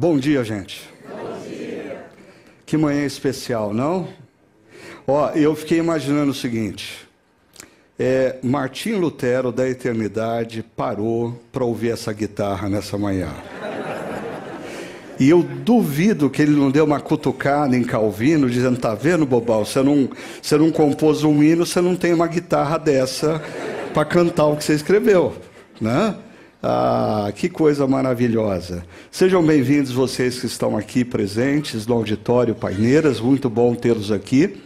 Bom dia, gente. Bom dia. Que manhã especial, não? Ó, eu fiquei imaginando o seguinte: é, Martim Lutero da eternidade parou para ouvir essa guitarra nessa manhã. E eu duvido que ele não deu uma cutucada em Calvino, dizendo: tá vendo, Bobal, você não, você não compôs um hino, você não tem uma guitarra dessa para cantar o que você escreveu, né? Ah, que coisa maravilhosa. Sejam bem-vindos vocês que estão aqui presentes no auditório Paineiras, muito bom tê-los aqui.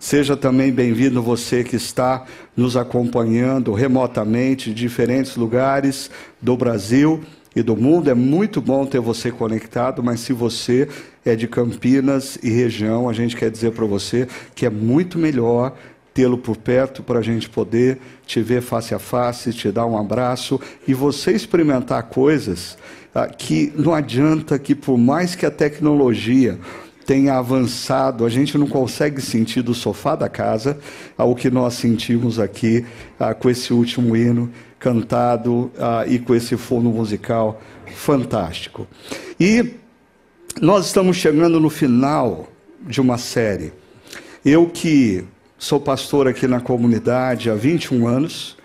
Seja também bem-vindo você que está nos acompanhando remotamente de diferentes lugares do Brasil e do mundo. É muito bom ter você conectado, mas se você é de Campinas e região, a gente quer dizer para você que é muito melhor tê-lo por perto para a gente poder te ver face a face, te dar um abraço e você experimentar coisas ah, que não adianta que, por mais que a tecnologia tenha avançado, a gente não consegue sentir do sofá da casa o que nós sentimos aqui ah, com esse último hino cantado ah, e com esse fundo musical fantástico. E nós estamos chegando no final de uma série. Eu que sou pastor aqui na comunidade há 21 anos.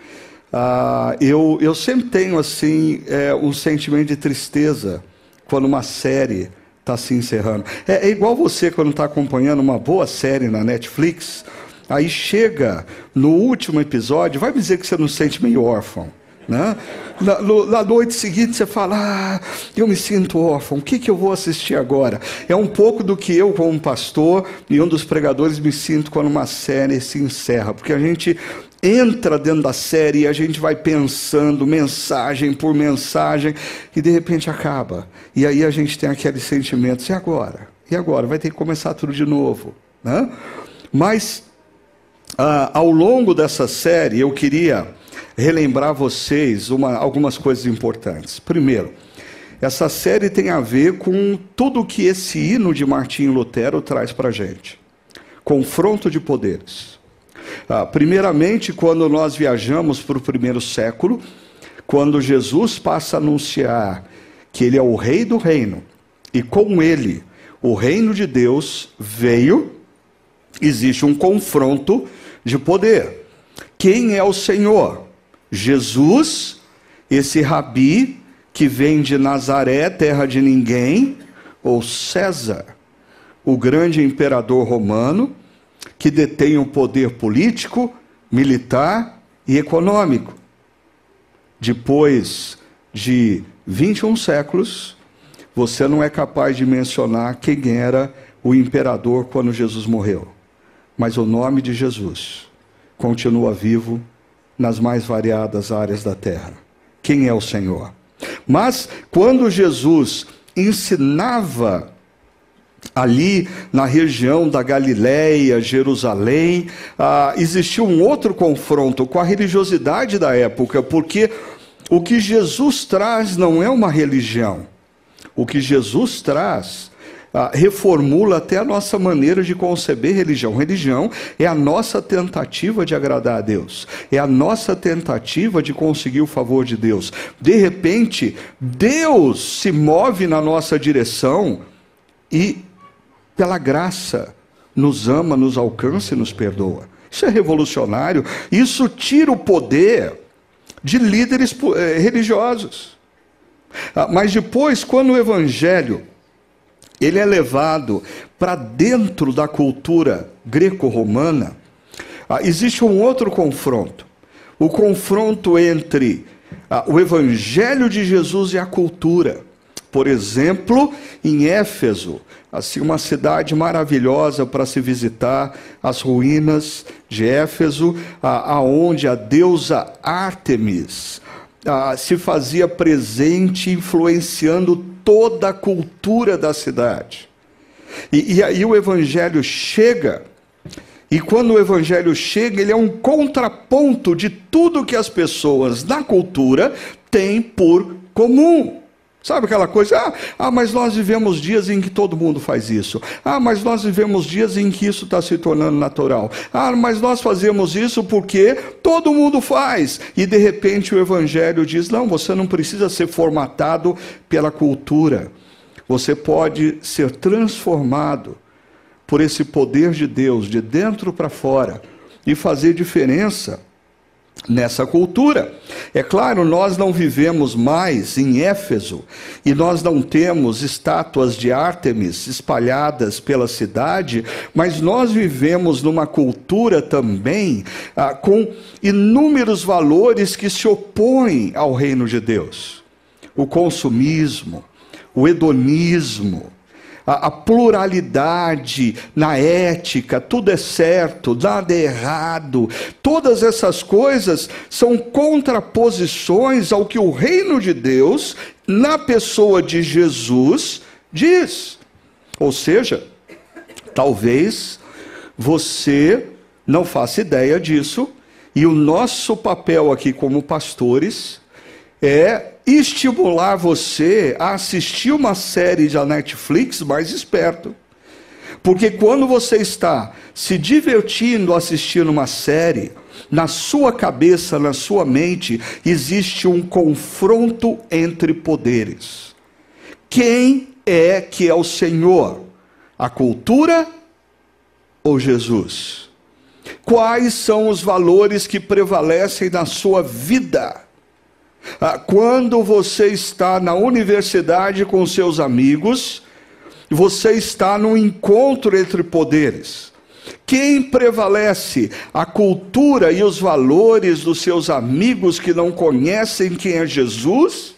Ah, eu, eu sempre tenho assim é, um sentimento de tristeza quando uma série está se encerrando. É, é, igual você quando está acompanhando uma boa série na Netflix, aí chega no último episódio, vai dizer que você não sente meio órfão. Né? Na, no, na, noite seguinte você fala, ah, eu me sinto órfão, o que, que eu vou assistir agora? É um pouco do que eu, como pastor e um dos pregadores, me sinto quando uma série se encerra, porque a gente entra dentro da série e a gente vai pensando mensagem por mensagem e de repente acaba. E aí a gente tem aqueles sentimentos, e agora? E agora? Vai ter que começar tudo de novo. Né? Mas, ah, ao longo dessa série, eu queria relembrar vocês uma, algumas coisas importantes. Primeiro, essa série tem a ver com tudo que esse hino de Martinho Lutero traz para a gente. Confronto de poderes. Ah, primeiramente, quando nós viajamos para o primeiro século, quando Jesus passa a anunciar que ele é o rei do reino, e com ele o reino de Deus veio, existe um confronto de poder. Quem é o Senhor? Jesus, esse rabi que vem de Nazaré, terra de ninguém, ou César, o grande imperador romano, que detém o poder político, militar e econômico. Depois de 21 séculos, você não é capaz de mencionar quem era o imperador quando Jesus morreu. Mas o nome de Jesus continua vivo nas mais variadas áreas da terra. Quem é o Senhor? Mas quando Jesus ensinava ali na região da Galiléia, Jerusalém, ah, existiu um outro confronto com a religiosidade da época, porque o que Jesus traz não é uma religião. O que Jesus traz reformula até a nossa maneira de conceber religião. Religião é a nossa tentativa de agradar a Deus, é a nossa tentativa de conseguir o favor de Deus. De repente, Deus se move na nossa direção e, pela graça, nos ama, nos alcança e nos perdoa. Isso é revolucionário. Isso tira o poder de líderes eh, religiosos. Ah, mas depois, quando o evangelho ele é levado para dentro da cultura greco-romana, ah, existe um outro confronto. O confronto entre ah, o evangelho de Jesus e a cultura. Por exemplo, em Éfeso, assim uma cidade maravilhosa para se visitar, as ruínas de Éfeso, aonde a deusa Ártemis ah, se fazia presente, influenciando toda a cultura da cidade. E, e aí o evangelho chega, e quando o evangelho chega, ele é um contraponto de tudo que as pessoas na cultura têm por comum. Sabe aquela coisa? Ah, ah, mas nós vivemos dias em que todo mundo faz isso. Ah, mas nós vivemos dias em que isso está se tornando natural. Ah, mas nós fazemos isso porque todo mundo faz. E de repente o Evangelho diz: não, você não precisa ser formatado pela cultura. você pode ser transformado por esse poder de Deus, de dentro para fora, e fazer diferença nessa cultura. É claro, nós não vivemos mais em Éfeso e nós não temos estátuas de Ártemis espalhadas pela cidade, mas nós vivemos numa cultura também ah, com inúmeros valores que se opõem ao reino de Deus. O consumismo, o hedonismo, a, a, pluralidade na ética, tudo é certo, nada é errado. Todas essas coisas são contraposições ao que o reino de Deus, na pessoa de Jesus, diz. Ou seja, talvez você não faça ideia disso, e o nosso papel aqui como pastores é estimular você a assistir uma série da Netflix mais esperto. Porque quando você está se divertindo assistindo uma série, na sua cabeça, na sua mente, existe um confronto entre poderes. Quem é que é o Senhor? A cultura ou Jesus? Quais são os valores que prevalecem na sua vida? Ah, quando você está na universidade com seus amigos, você está no encontro entre poderes. Quem prevalece? A cultura e os valores dos seus amigos que não conhecem quem é Jesus?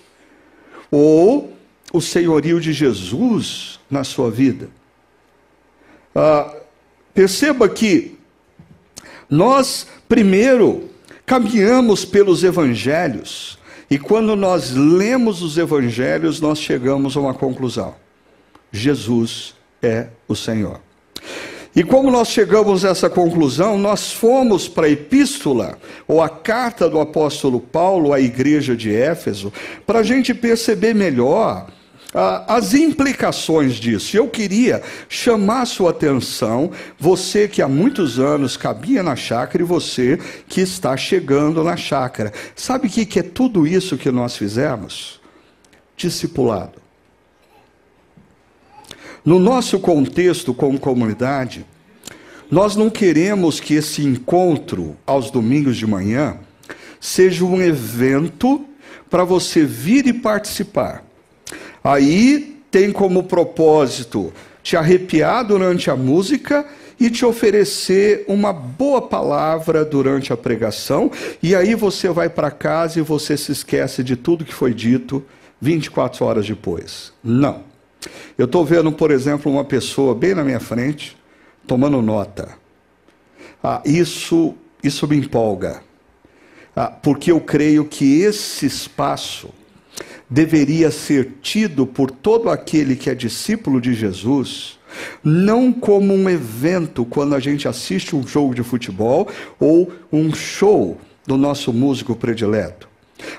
Ou o senhorio de Jesus na sua vida? Ah, perceba que nós, primeiro, caminhamos pelos evangelhos e quando nós lemos os evangelhos, nós chegamos a uma conclusão: Jesus é o Senhor. E como nós chegamos a essa conclusão, nós fomos para a epístola, ou a carta do apóstolo Paulo à igreja de Éfeso, para a gente perceber melhor as implicações disso. Eu queria chamar sua atenção, você que há muitos anos cabia na chácara e você que está chegando na chácara. Sabe o que é tudo isso que nós fizemos? Discipulado. No nosso contexto como comunidade, nós não queremos que esse encontro aos domingos de manhã seja um evento para você vir e participar. Aí tem como propósito te arrepiar durante a música e te oferecer uma boa palavra durante a pregação, e aí você vai para casa e você se esquece de tudo que foi dito 24 horas depois. Não. Eu estou vendo, por exemplo, uma pessoa bem na minha frente, tomando nota. Ah, isso, isso me empolga, ah, porque eu creio que esse espaço deveria ser tido por todo aquele que é discípulo de Jesus, não como um evento quando a gente assiste um jogo de futebol ou um show do nosso músico predileto,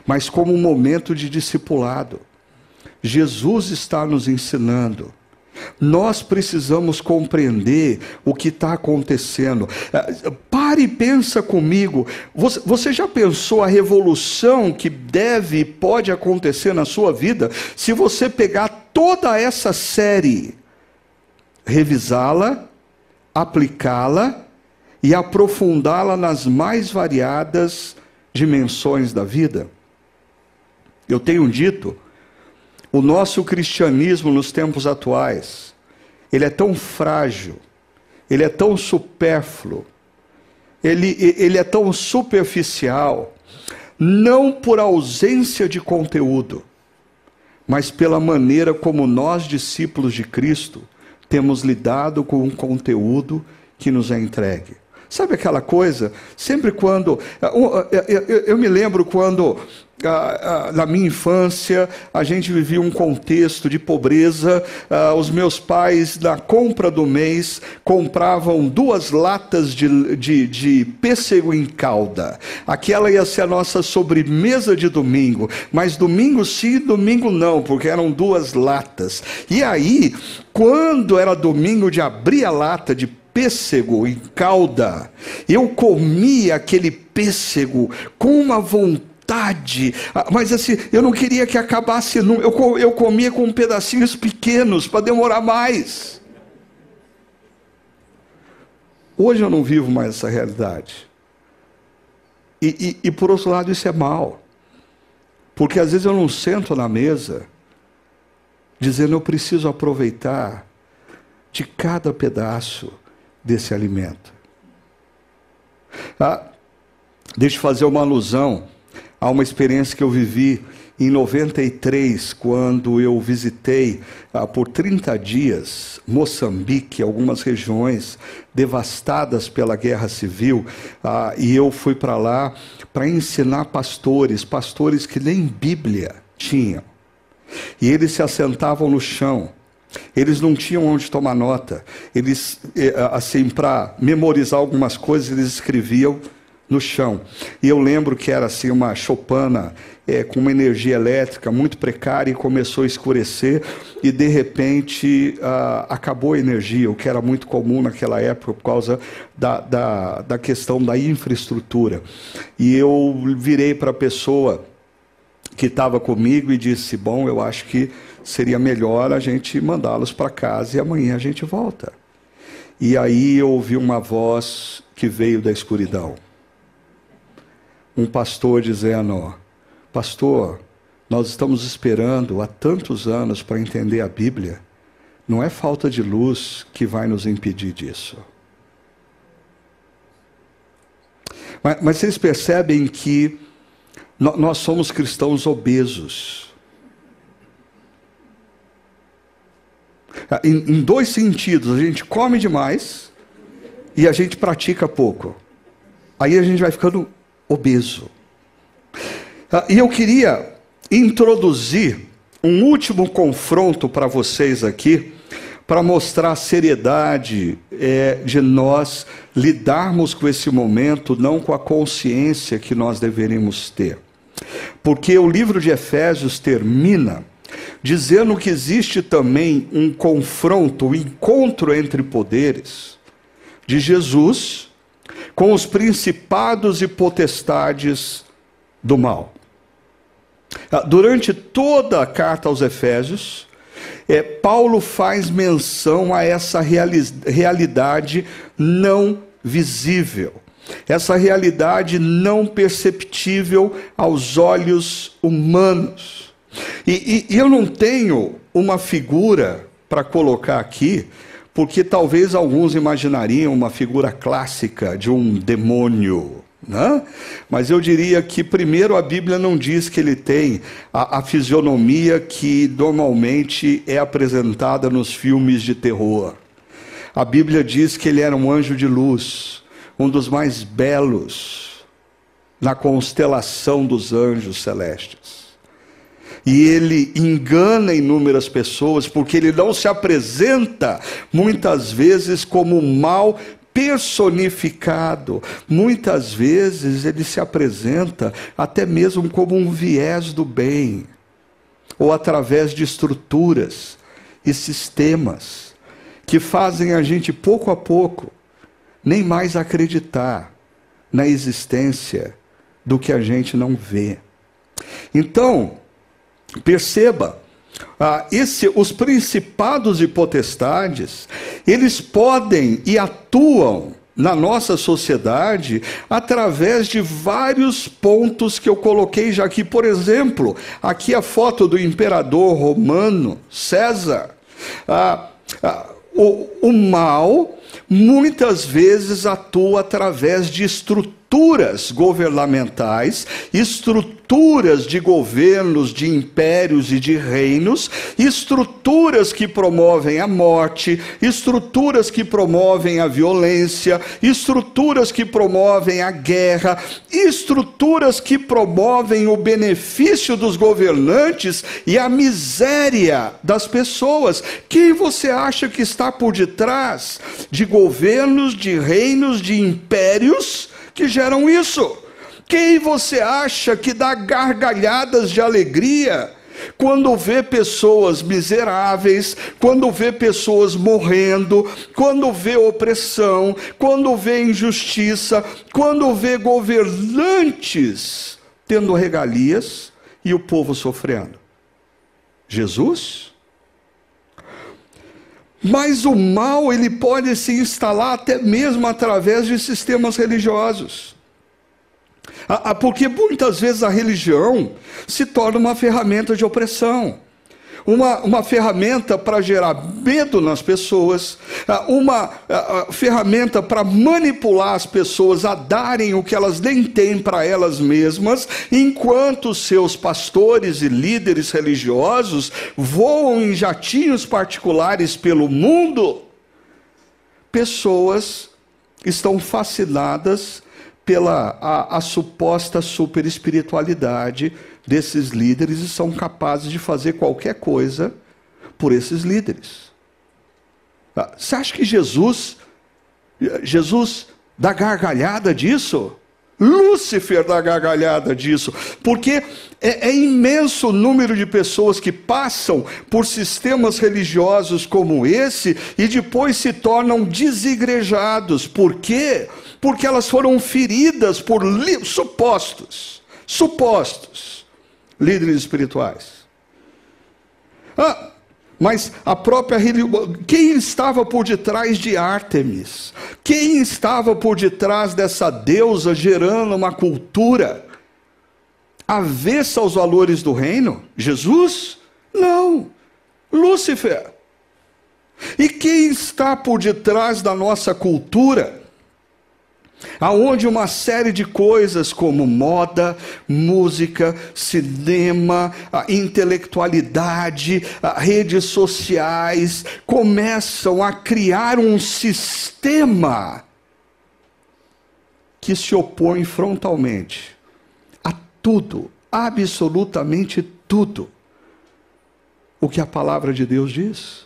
mas como um momento de discipulado. Jesus está nos ensinando nós precisamos compreender o que está acontecendo. Pare e pensa comigo. Você, você já pensou a revolução que deve e pode acontecer na sua vida se você pegar toda essa série, revisá-la, aplicá-la e aprofundá-la nas mais variadas dimensões da vida? Eu tenho dito o nosso cristianismo nos tempos atuais, ele é tão frágil, ele é tão supérfluo, ele, ele é tão superficial, não por ausência de conteúdo, mas pela maneira como nós, discípulos de Cristo, temos lidado com o conteúdo que nos é entregue. Sabe aquela coisa? Sempre quando. Eu me lembro quando na minha infância, a gente vivia um contexto de pobreza. os meus pais, na compra do mês, compravam duas latas de, de, de pêssego em calda. Aquela ia ser a nossa sobremesa de domingo. Mas domingo sim, domingo não, porque eram duas latas. E aí, quando era domingo de abrir a lata de pêssego em calda, eu comia aquele pêssego com uma vontade ah, mas assim, eu não queria que acabasse, eu, eu comia com pedacinhos pequenos para demorar mais. Hoje eu não vivo mais essa realidade. E, e, e por outro lado, isso é mal. Porque às vezes eu não sento na mesa dizendo eu preciso aproveitar de cada pedaço desse alimento. Ah, deixa eu fazer uma alusão a uma experiência que eu vivi em 93, quando eu visitei ah, por 30 dias Moçambique, algumas regiões devastadas pela guerra civil, ah, e eu fui para lá para ensinar pastores, pastores que nem Bíblia tinham. E eles se assentavam no chão. Eles não tinham onde tomar nota. Eles, eh, assim, para memorizar algumas coisas, eles escreviam no chão. E eu lembro que era assim uma chopana é, com uma energia elétrica muito precária e começou a escurecer e de repente acabou a energia, o que era muito comum naquela época por causa da, da, da questão da infraestrutura. E eu virei para a pessoa que estava comigo e disse: Bom, eu acho que seria melhor a gente mandá-los para casa e amanhã a gente volta. E aí eu ouvi uma voz que veio da escuridão um pastor dizendo: Pastor, nós estamos esperando há tantos anos para entender a Bíblia. Não é falta de luz que vai nos impedir disso. Mas, mas vocês percebem que nós somos cristãos obesos. Em, em dois sentidos, a gente come demais e a gente pratica pouco. Aí a gente vai ficando obeso. Ah, e eu queria introduzir um último confronto para vocês aqui, para mostrar a seriedade é, de nós lidarmos com esse momento, não com a consciência que nós deveríamos ter. Porque o livro de Efésios termina dizendo que existe também um confronto, um encontro entre poderes de Jesus com os principados e potestades do mal. Ah, durante toda a carta aos Efésios, é, Paulo faz menção a essa realidade não visível, essa realidade não perceptível aos olhos humanos. E, e, eu não tenho uma figura para colocar aqui porque talvez alguns imaginariam uma figura clássica de um demônio. Né? Mas eu diria que, primeiro, a Bíblia não diz que ele tem a, a fisionomia que normalmente é apresentada nos filmes de terror. A Bíblia diz que ele era um anjo de luz, um dos mais belos na constelação dos anjos celestes. E ele engana inúmeras pessoas, porque ele não se apresenta muitas vezes como mal personificado. Muitas vezes ele se apresenta até mesmo como um viés do bem, ou através de estruturas e sistemas que fazem a gente pouco a pouco nem mais acreditar na existência do que a gente não vê. Então, Perceba, ah, esse, os principados e potestades, eles podem e atuam na nossa sociedade através de vários pontos que eu coloquei já aqui. Por exemplo, aqui a foto do imperador romano César. Ah, ah, o, o mal muitas vezes atua através de estruturas governamentais, estruturas de governos, de impérios e de reinos, estruturas que promovem a morte, estruturas que promovem a violência, estruturas que promovem a guerra, estruturas que promovem o benefício dos governantes e a miséria das pessoas. Quem você acha que está por detrás de governos, de reinos, de impérios que geram isso? Quem você acha que dá gargalhadas de alegria quando vê pessoas miseráveis, quando vê pessoas morrendo, quando vê opressão, quando vê injustiça, quando vê governantes tendo regalias e o povo sofrendo? Jesus? Mas o mal ele pode se instalar até mesmo através de sistemas religiosos. Porque muitas vezes a religião se torna uma ferramenta de opressão uma, uma ferramenta para gerar medo nas pessoas, ah, uma ah, ah, ferramenta para manipular as pessoas a darem o que elas nem têm para elas mesmas, enquanto seus pastores e líderes religiosos voam em jatinhos particulares pelo mundo. Pessoas estão fascinadas pela a, a suposta superespiritualidade desses líderes e são capazes de fazer qualquer coisa por esses líderes. Ah, você acha que Jesus, Jesus dá gargalhada disso? Lúcifer dá gargalhada disso, porque é, é, imenso o número de pessoas que passam por sistemas religiosos como esse e depois se tornam desigrejados. Por quê? Porque elas foram feridas por supostos, supostos líderes espirituais. Ah, mas a própria. Quem estava por detrás de Ártemis? Quem estava por detrás dessa deusa gerando uma cultura avessa aos valores do reino? Jesus? Não. Lúcifer. E quem está por detrás da nossa cultura? Aonde uma série de coisas como moda, música, cinema, intelectualidade, redes sociais começam a criar um sistema que se opõe frontalmente a tudo, absolutamente tudo o que a palavra de Deus diz.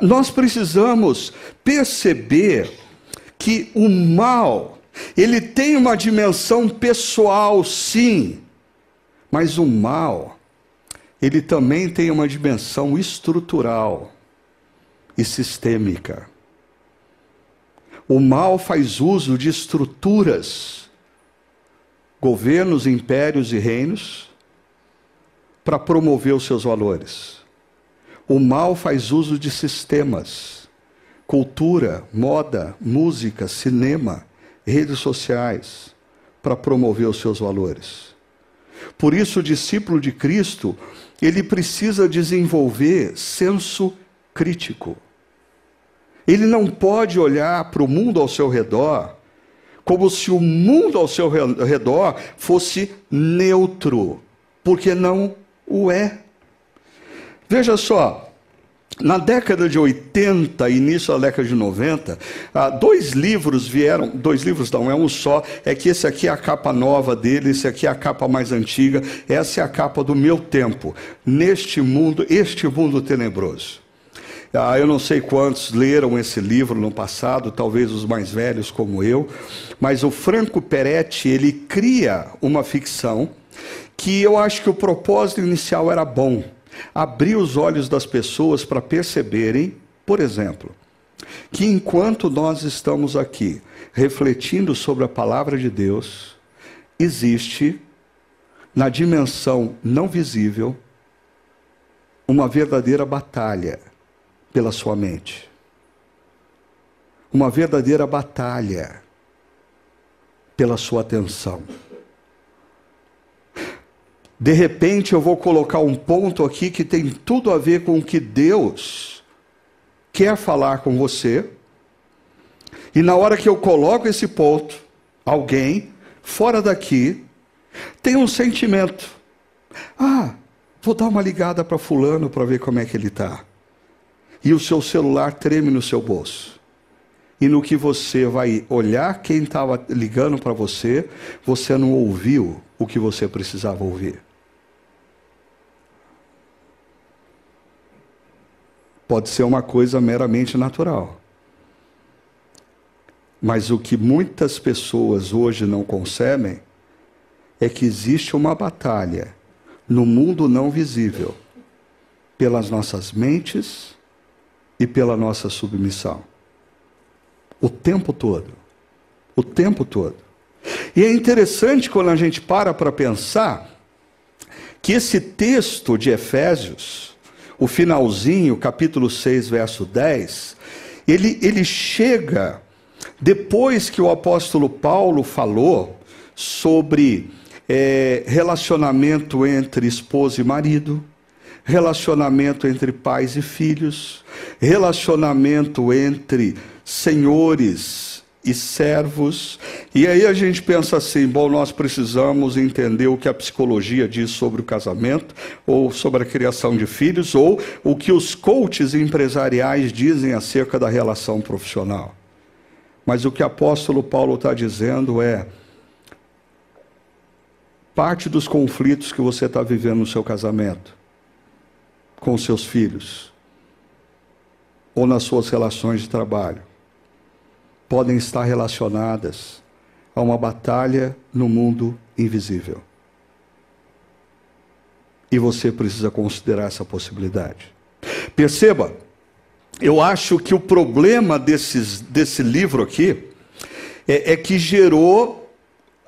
Nós precisamos perceber que o mal, ele tem uma dimensão pessoal, sim, mas o mal, ele também tem uma dimensão estrutural e sistêmica. O mal faz uso de estruturas, governos, impérios e reinos, para promover os seus valores. O mal faz uso de sistemas cultura, moda, música, cinema, redes sociais, para promover os seus valores. Por isso, o discípulo de Cristo, ele precisa desenvolver senso crítico. Ele não pode olhar para o mundo ao seu redor como se o mundo ao seu redor fosse neutro, porque não o é. Veja só, na década de 80, início da década de 90, ah, dois livros vieram, dois livros não, é um só, é que esse aqui é a capa nova dele, esse aqui é a capa mais antiga, essa é a capa do meu tempo, neste mundo, este mundo tenebroso. Ah, eu não sei quantos leram esse livro no passado, talvez os mais velhos como eu, mas o Franco Peretti, ele cria uma ficção que eu acho que o propósito inicial era bom, abrir os olhos das pessoas para perceberem, por exemplo, que enquanto nós estamos aqui refletindo sobre a palavra de Deus, existe na dimensão não visível uma verdadeira batalha pela sua mente. Uma verdadeira batalha pela sua atenção. De repente eu vou colocar um ponto aqui que tem tudo a ver com o que Deus quer falar com você. E na hora que eu coloco esse ponto, alguém fora daqui tem um sentimento. Ah, vou dar uma ligada para fulano para ver como é que ele está. E o seu celular treme no seu bolso. E no que você vai olhar quem estava ligando para você, você não ouviu o que você precisava ouvir. Pode ser uma coisa meramente natural. Mas o que muitas pessoas hoje não concebem é que existe uma batalha no mundo não visível pelas nossas mentes e pela nossa submissão. O tempo todo. O tempo todo. E é interessante quando a gente para para pensar que esse texto de Efésios, o finalzinho, capítulo 6, verso 10, ele, ele chega depois que o apóstolo Paulo falou sobre é, relacionamento entre esposa e marido, relacionamento entre pais e filhos, relacionamento entre senhores e servos. E aí a gente pensa assim: bom, nós precisamos entender o que a psicologia diz sobre o casamento, ou sobre a criação de filhos, ou o que os coaches empresariais dizem acerca da relação profissional. Mas o que o apóstolo Paulo está dizendo é: parte dos conflitos que você está vivendo no seu casamento, com seus filhos, ou nas suas relações de trabalho, podem estar relacionadas a uma batalha no mundo invisível. E você precisa considerar essa possibilidade. Perceba, eu acho que o problema desses, desse livro aqui é, é que gerou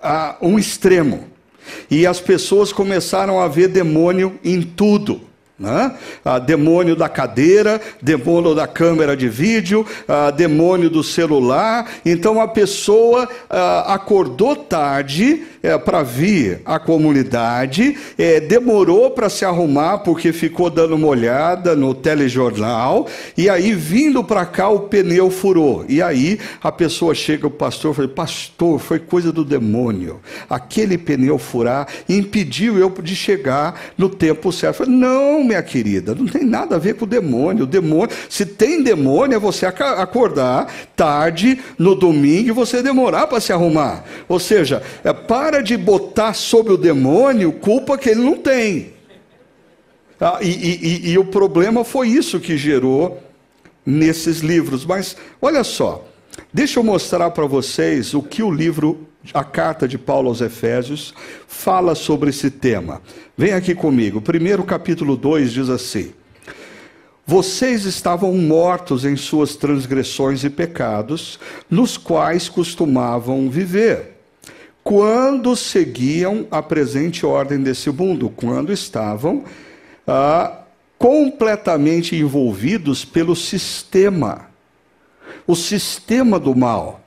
ah, um extremo. E as pessoas começaram a ver demônio em tudo. Né? Ah, demônio da cadeira, demônio da câmera de vídeo, ah, demônio do celular. Então a pessoa ah, acordou tarde é, para vir à comunidade, é, demorou para se arrumar porque ficou dando uma olhada no telejornal, e aí vindo para cá o pneu furou. E aí a pessoa chega, o pastor, fala: Pastor, foi coisa do demônio. Aquele pneu furar impediu eu de chegar no tempo certo. Não, minha querida, não tem nada a ver com o demônio. O demônio, se tem demônio, é você acordar tarde no domingo e você demorar para se arrumar. Ou seja, é para de botar sobre o demônio culpa que ele não tem. Ah, e, e, e o problema foi isso que gerou nesses livros. Mas olha só, deixa eu mostrar para vocês o que o livro, a carta de Paulo aos Efésios, fala sobre esse tema. Vem aqui comigo. Primeiro capítulo 2 diz assim: Vocês estavam mortos em suas transgressões e pecados, nos quais costumavam viver quando seguiam a presente ordem desse mundo, quando estavam ah, completamente envolvidos pelo sistema, o sistema do mal.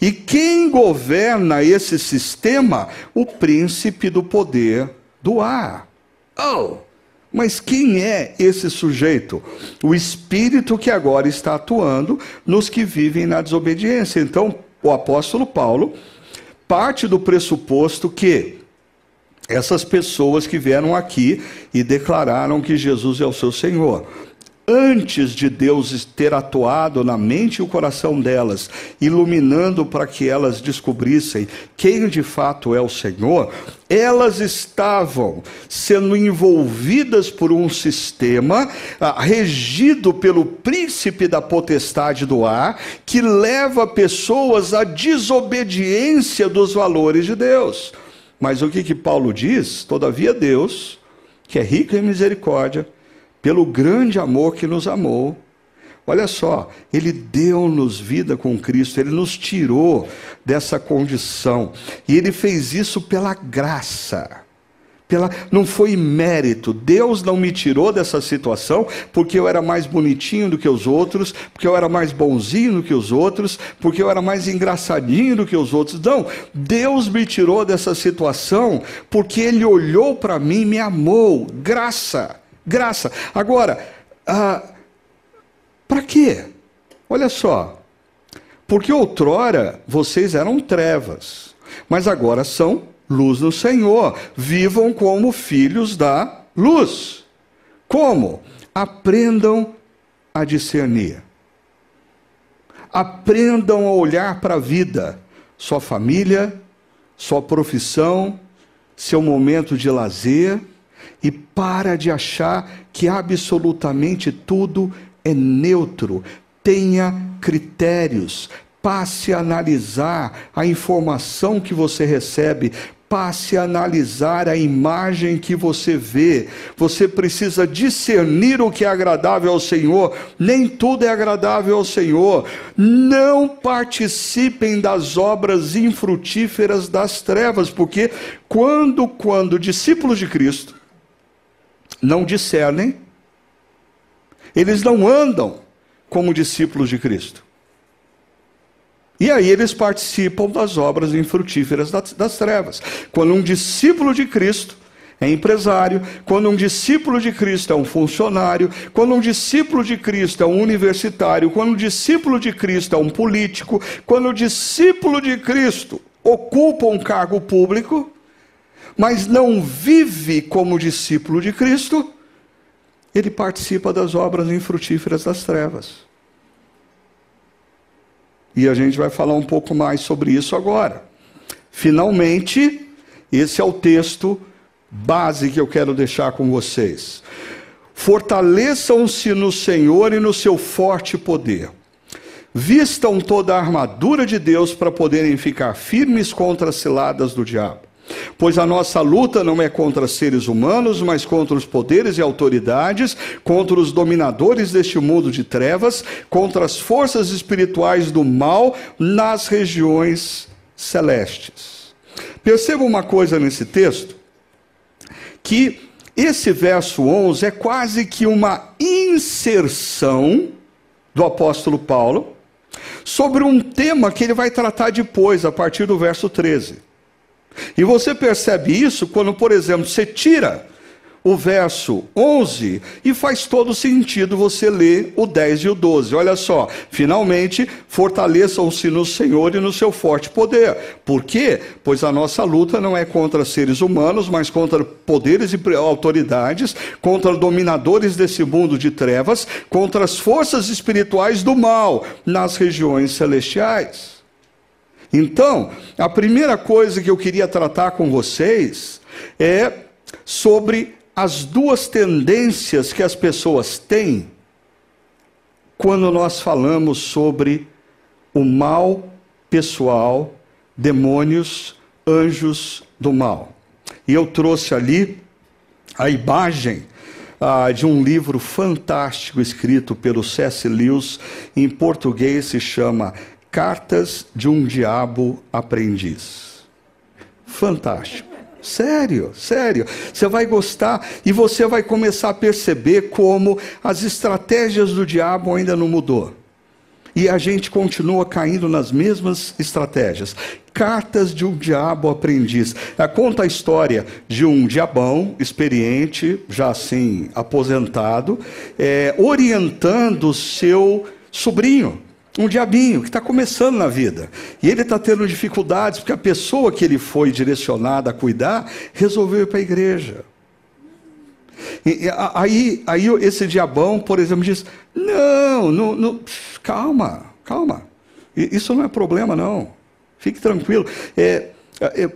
E quem governa esse sistema? O príncipe do poder do ar. Oh! Mas quem é esse sujeito? O espírito que agora está atuando nos que vivem na desobediência. Então, o apóstolo Paulo parte do pressuposto que essas pessoas que vieram aqui e declararam que Jesus é o seu Senhor, antes de Deus ter atuado na mente e o coração delas, iluminando para que elas descobrissem quem de fato é o Senhor, elas estavam sendo envolvidas por um sistema ah, regido pelo príncipe da potestade do ar, que leva pessoas à desobediência dos valores de Deus. Mas o que, que Paulo diz? Todavia, Deus, que é rico em misericórdia, pelo grande amor que nos amou. Olha só, ele deu-nos vida com Cristo, ele nos tirou dessa condição. E ele fez isso pela graça. Pela, não foi mérito. Deus não me tirou dessa situação porque eu era mais bonitinho do que os outros, porque eu era mais bonzinho do que os outros, porque eu era mais engraçadinho do que os outros. Não, Deus me tirou dessa situação porque Ele olhou para mim e me amou. Graça graça. Agora, ah, para quê? Olha só. Porque outrora vocês eram trevas, mas agora são luz no Senhor. Vivam como filhos da luz. Como? Aprendam a discernir. Aprendam a olhar para a vida, sua família, sua profissão, seu momento de lazer e para de achar que absolutamente tudo é neutro. Tenha critérios, passe a analisar a informação que você recebe, passe a analisar a imagem que você vê. Você precisa discernir o que é agradável ao Senhor. Nem tudo é agradável ao Senhor. Não participem das obras infrutíferas das trevas, porque quando quando discípulos de Cristo não discernem, eles não andam como discípulos de Cristo. E aí eles participam das obras infrutíferas das, trevas. Quando um discípulo de Cristo é empresário, quando um discípulo de Cristo é um funcionário, quando um discípulo de Cristo é um universitário, quando um discípulo de Cristo é um político, quando o discípulo de Cristo ocupa um cargo público, mas não vive como discípulo de Cristo, ele participa das obras infrutíferas das trevas. E a gente vai falar um pouco mais sobre isso agora. Finalmente, esse é o texto base que eu quero deixar com vocês. Fortaleçam-se no Senhor e no seu forte poder. Vistam toda a armadura de Deus para poderem ficar firmes contra as ciladas do diabo. Pois a nossa luta não é contra seres humanos, mas contra os poderes e autoridades, contra os dominadores deste mundo de trevas, contra as forças espirituais do mal nas regiões celestes. Perceba uma coisa nesse texto, que esse verso 11 é quase que uma inserção do apóstolo Paulo sobre um tema que ele vai tratar depois, a partir do verso 13. E você percebe isso quando, por exemplo, você tira o verso 11 e faz todo sentido você ler o 10 e o 12. Olha só, finalmente fortaleçam-se no Senhor e no seu forte poder. Por quê? Pois a nossa luta não é contra seres humanos, mas contra poderes e autoridades, contra dominadores desse mundo de trevas, contra as forças espirituais do mal nas regiões celestiais. Então, a primeira coisa que eu queria tratar com vocês é sobre as duas tendências que as pessoas têm quando nós falamos sobre o mal pessoal, demônios, anjos do mal. E eu trouxe ali a imagem ah, de um livro fantástico escrito pelo C.S. Lewis, em português se chama Cartas de um Diabo Aprendiz. Fantástico. Sério, sério. Você vai gostar e você vai começar a perceber como as estratégias do diabo ainda não mudou. E a gente continua caindo nas mesmas estratégias. Cartas de um diabo aprendiz. É, conta a história de um diabão experiente, já assim aposentado, é, orientando seu sobrinho um diabinho que está começando na vida. E ele está tendo dificuldades, porque a pessoa que ele foi direcionada a cuidar resolveu ir para a igreja. E, aí, aí esse diabão, por exemplo, diz: não, não, não calma, calma. Isso não é problema, não. Fique tranquilo. É, é,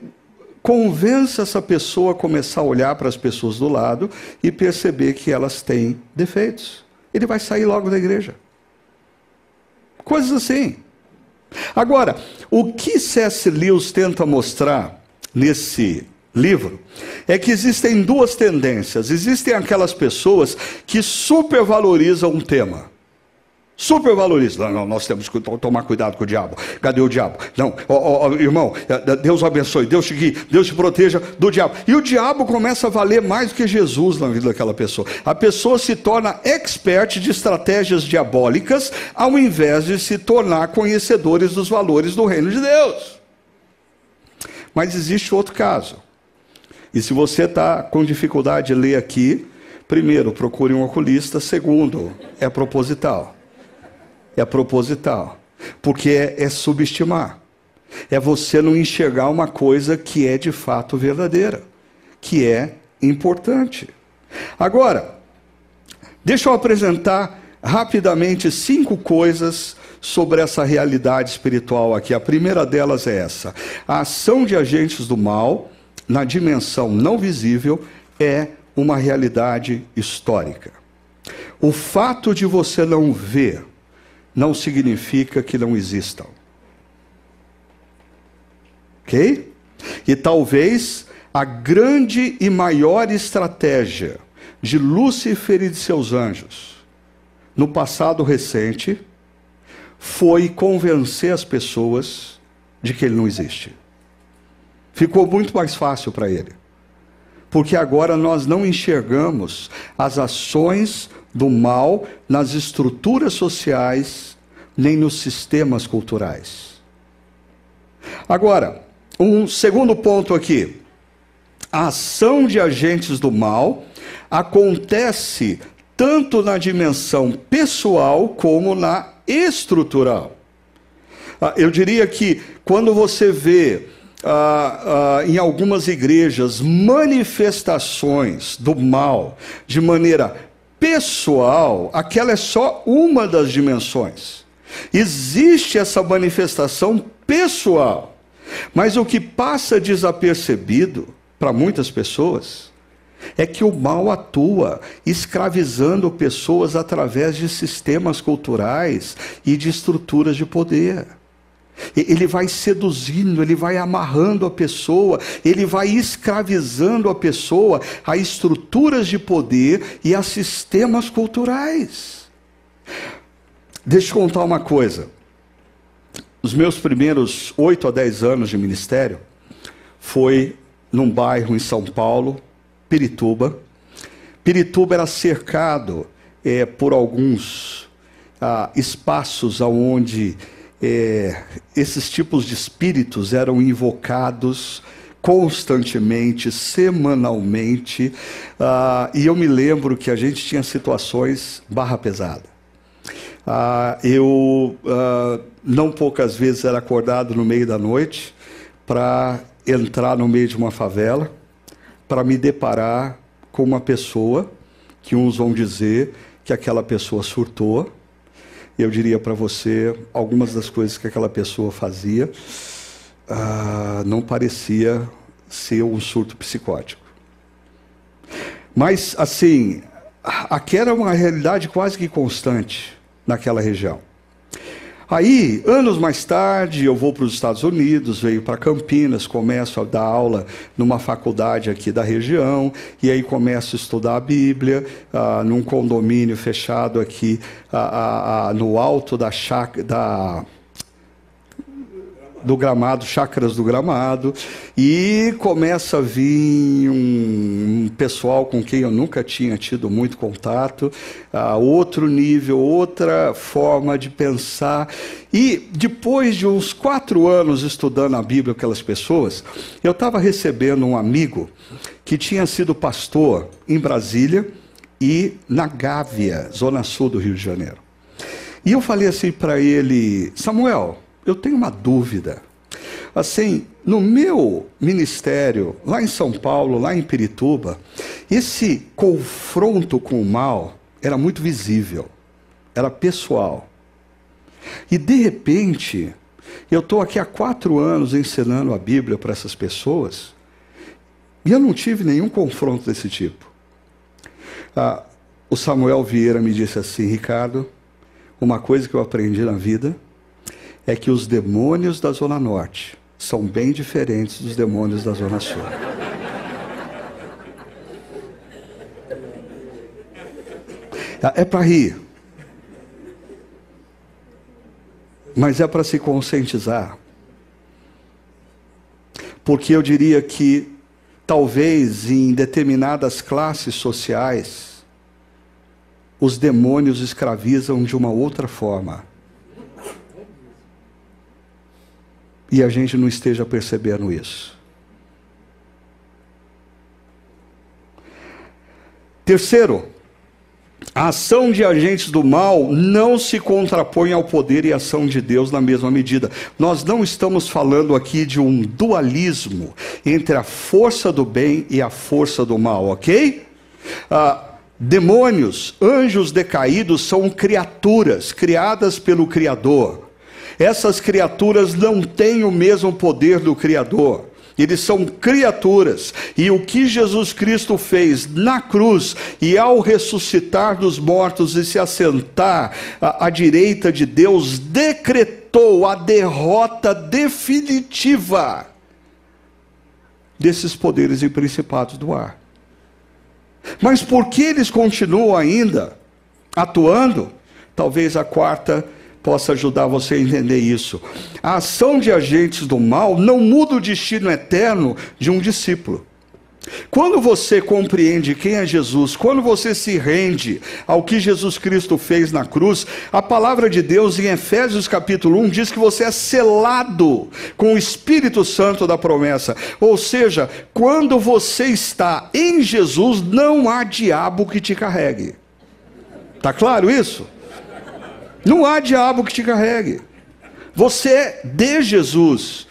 convença essa pessoa a começar a olhar para as pessoas do lado e perceber que elas têm defeitos. Ele vai sair logo da igreja. Coisas assim. Agora, o que C.S. Lewis tenta mostrar nesse livro é que existem duas tendências. Existem aquelas pessoas que supervalorizam um tema. Supervaloriza. Não, não, nós temos que tomar cuidado com o diabo. Cadê o diabo? Não, oh, oh, irmão, eh, Deus abençoe, Deus te guie, Deus te proteja do diabo. E o diabo começa a valer mais do que Jesus na vida daquela pessoa. A pessoa se torna expert de estratégias diabólicas, ao invés de se tornar conhecedores dos valores do reino de Deus. Mas existe outro caso. E se você está com dificuldade de ler aqui, primeiro, procure um oculista. Segundo, é proposital é proposital, porque é, é subestimar. É você não enxergar uma coisa que é de fato verdadeira, que é importante. Agora, deixa eu apresentar rapidamente cinco coisas sobre essa realidade espiritual aqui. A primeira delas é essa: a ação de agentes do mal na dimensão não visível é uma realidade histórica. O fato de você não ver não significa que não existam. Ok? E talvez a grande e maior estratégia de Lúcifer e de seus anjos no passado recente foi convencer as pessoas de que ele não existe. Ficou muito mais fácil para ele. Porque agora nós não enxergamos as ações do mal nas estruturas sociais nem nos sistemas culturais. Agora, um segundo ponto aqui. A ação de agentes do mal acontece tanto na dimensão pessoal como na estrutural. Ah, eu diria que quando você vê ah, ah, em algumas igrejas manifestações do mal de maneira pessoal, aquela é só uma das dimensões. Existe essa manifestação pessoal, mas o que passa desapercebido para muitas pessoas é que o mal atua, escravizando pessoas através de sistemas culturais e de estruturas de poder. Ele vai seduzindo, ele vai amarrando a pessoa, ele vai escravizando a pessoa a estruturas de poder e a sistemas culturais. Deixa eu contar uma coisa. Os meus primeiros oito a dez anos de ministério foi num bairro em São Paulo, Pirituba. Pirituba era cercado é, por alguns ah, espaços onde é, esses tipos de espíritos eram invocados constantemente, semanalmente, ah, e eu me lembro que a gente tinha situações barra pesada. Ah, eu ah, não poucas vezes era acordado no meio da noite para entrar no meio de uma favela para me deparar com uma pessoa que uns vão dizer que aquela pessoa surtou. Eu diria para você algumas das coisas que aquela pessoa fazia ah, não parecia ser um surto psicótico. Mas, assim, aquela era uma realidade quase que constante naquela região. Aí, anos mais tarde, eu vou para os Estados Unidos, veio para Campinas, começo a dar aula numa faculdade aqui da região, e aí começo a estudar a Bíblia, ah, num condomínio fechado aqui ah, ah, no alto da, da do gramado, chácaras do gramado, e começa a vir um, pessoal com quem eu nunca tinha tido muito contato, uh, outro nível, outra forma de pensar. E depois de uns quatro anos estudando a Bíblia com aquelas pessoas, eu estava recebendo um amigo que tinha sido pastor em Brasília e na Gávea, zona sul do Rio de Janeiro. E eu falei assim para ele, Samuel, eu tenho uma dúvida. Assim, no meu ministério, lá em São Paulo, lá em Pirituba, esse confronto com o mal era muito visível, era pessoal. E de repente, eu estou aqui há quatro anos ensinando a Bíblia para essas pessoas, e eu não tive nenhum confronto desse tipo. Ah, o Samuel Vieira me disse assim, Ricardo, uma coisa que eu aprendi na vida é que os demônios da Zona Norte são bem diferentes dos demônios da Zona Sul. É para rir. Mas é para se conscientizar. Porque eu diria que, talvez em determinadas classes sociais, os demônios escravizam de uma outra forma. E a gente não esteja percebendo isso. Terceiro, a ação de agentes do mal não se contrapõe ao poder e ação de Deus na mesma medida. Nós não estamos falando aqui de um dualismo entre a força do bem e a força do mal, ok? Ah, demônios, anjos decaídos são criaturas criadas pelo Criador. Essas criaturas não têm o mesmo poder do Criador. Eles são criaturas. E o que Jesus Cristo fez na cruz e ao ressuscitar dos mortos e se assentar à, à, direita de Deus, decretou a derrota definitiva desses poderes e principados do ar. Mas por que eles continuam ainda atuando? Talvez a quarta possa ajudar você a entender isso. A ação de agentes do mal não muda o destino eterno de um discípulo. Quando você compreende quem é Jesus, quando você se rende ao que Jesus Cristo fez na cruz, a palavra de Deus em Efésios capítulo 1 diz que você é selado com o Espírito Santo da promessa. Ou seja, quando você está em Jesus, não há diabo que te carregue. Tá claro isso? Não há diabo que te carregue. Você é de Jesus.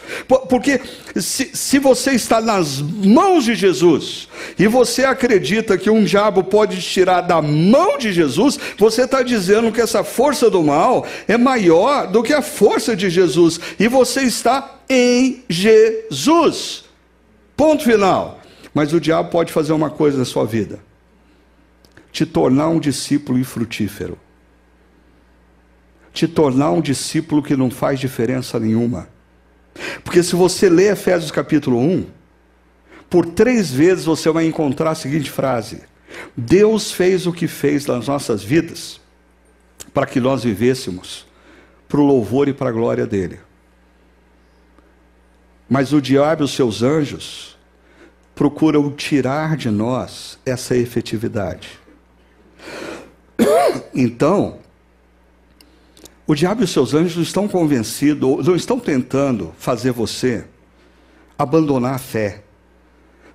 Porque se, se, você está nas mãos de Jesus e você acredita que um diabo pode te tirar da mão de Jesus, você está dizendo que essa força do mal é maior do que a força de Jesus. E você está em Jesus. Ponto final. Mas o diabo pode fazer uma coisa na sua vida: te tornar um discípulo infrutífero te tornar um discípulo que não faz diferença nenhuma. Porque se você ler Efésios capítulo 1, por três vezes você vai encontrar a seguinte frase: Deus fez o que fez nas nossas vidas para que nós vivêssemos para o louvor e para a glória dele. Mas o diabo e os seus anjos procuram tirar de nós essa efetividade. Então, o diabo e os seus anjos estão convencidos, não estão tentando fazer você abandonar a fé.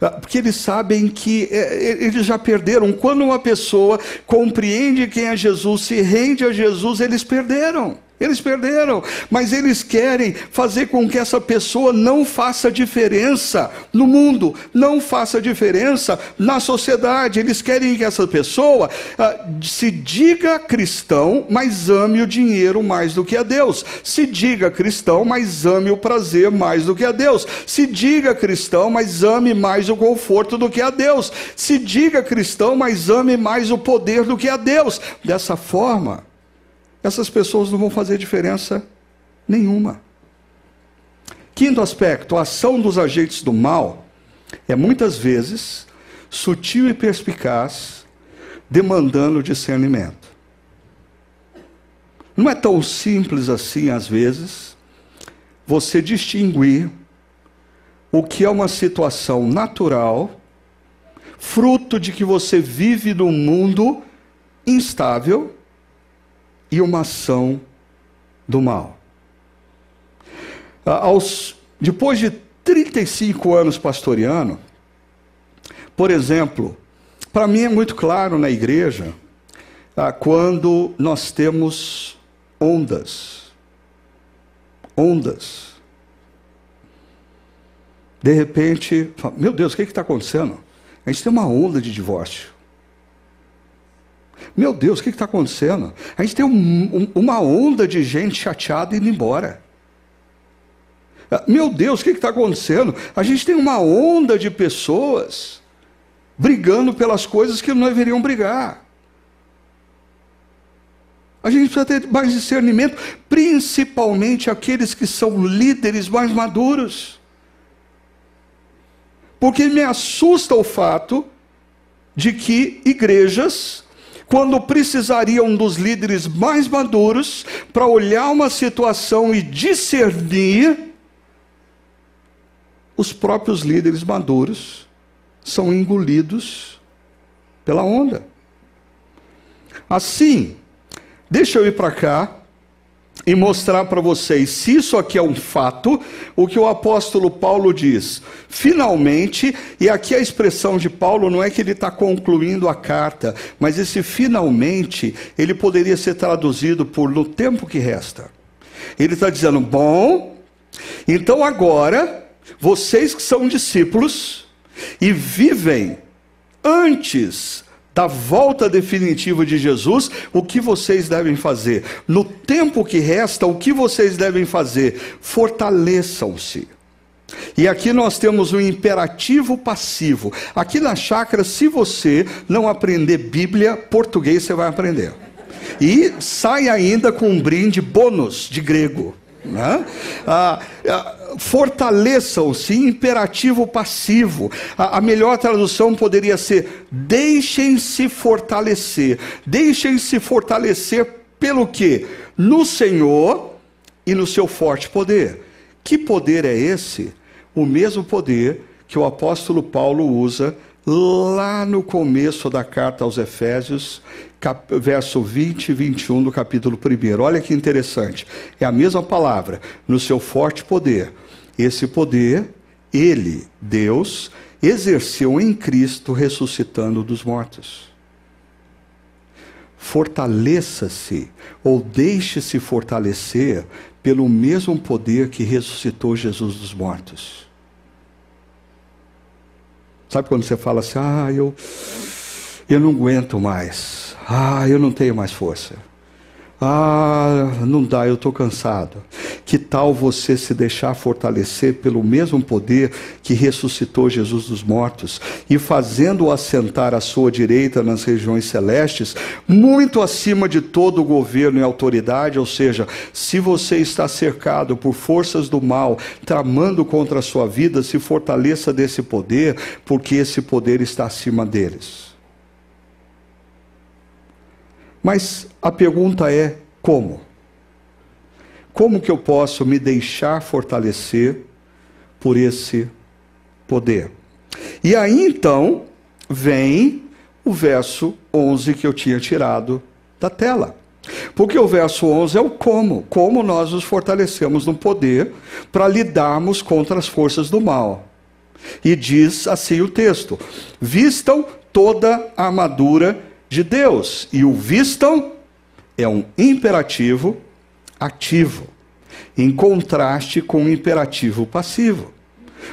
Ah, porque eles sabem que é, é, eles já perderam. Quando uma pessoa compreende quem é Jesus, se rende a Jesus, eles perderam. Eles perderam, mas eles querem fazer com que essa pessoa não faça diferença no mundo, não faça diferença na sociedade. Eles querem que essa pessoa ah, se diga cristão, mas ame o dinheiro mais do que a Deus. Se diga cristão, mas ame o prazer mais do que a Deus. Se diga cristão, mas ame mais o conforto do que a Deus. Se diga cristão, mas ame mais o poder do que a Deus. Dessa forma, essas pessoas não vão fazer diferença nenhuma. Quinto aspecto, a ação dos agentes do mal é muitas vezes sutil e perspicaz, demandando discernimento. Não é tão simples assim, às vezes, você distinguir o que é uma situação natural, fruto de que você vive num mundo instável, e uma ação do mal. Aos, depois de 35 anos pastoreando, por exemplo, para mim é muito claro na igreja ah, quando nós temos ondas. Ondas. De repente, meu Deus, o que está acontecendo? A gente tem uma onda de divórcio. Meu Deus, o que está acontecendo? A gente tem um, um, uma onda de gente chateada indo embora. Ah, meu Deus, o que está acontecendo? A gente tem uma onda de pessoas brigando pelas coisas que não deveriam brigar. A gente precisa ter mais discernimento, principalmente aqueles que são líderes mais maduros. Porque me assusta o fato de que igrejas quando precisariam dos líderes mais maduros para olhar uma situação e discernir, os próprios líderes maduros são engolidos pela onda. Assim, deixa eu ir para cá e mostrar para vocês se isso aqui é um fato, o que o apóstolo Paulo diz. Finalmente, e aqui a expressão de Paulo não é que ele está concluindo a carta, mas esse finalmente ele poderia ser traduzido por no tempo que resta. Ele está dizendo: bom, então agora, vocês que são discípulos e vivem antes da volta definitiva de Jesus, o que vocês devem fazer? No tempo que resta, o que vocês devem fazer? Fortaleçam-se. E aqui nós temos um imperativo passivo. Aqui na chácara, se você não aprender Bíblia, português você vai aprender. E sai ainda com um brinde bônus de grego. Né? Ah, ah, fortaleçam-se, imperativo passivo. A, a, melhor tradução poderia ser: deixem-se fortalecer. Deixem-se fortalecer pelo quê? No Senhor e no seu forte poder. Que poder é esse? O mesmo poder que o apóstolo Paulo usa lá no começo da carta aos Efésios, cap, verso 20 e 21 do capítulo 1. Olha que interessante. É a mesma palavra, no seu forte poder. Esse poder, ele, Deus, exerceu em Cristo, ressuscitando dos mortos. Fortaleça-se, ou deixe-se fortalecer, pelo mesmo poder que ressuscitou Jesus dos mortos. Sabe quando você fala assim, ah, eu, eu não aguento mais, ah, eu não tenho mais força. Ah, não dá, eu estou cansado. Que tal você se deixar fortalecer pelo mesmo poder que ressuscitou Jesus dos mortos e fazendo-o assentar à sua direita nas regiões celestes, muito acima de todo o governo e autoridade? Ou seja, se você está cercado por forças do mal tramando contra a sua vida, se fortaleça desse poder, porque esse poder está acima deles. Mas a pergunta é: como? Como que eu posso me deixar fortalecer por esse poder? E aí então vem o verso 11 que eu tinha tirado da tela. Porque o verso 11 é o como, como nós nos fortalecemos no poder para lidarmos contra as forças do mal. E diz assim o texto: vistam toda a armadura de Deus. E o vistam é um imperativo ativo, em contraste com o imperativo passivo.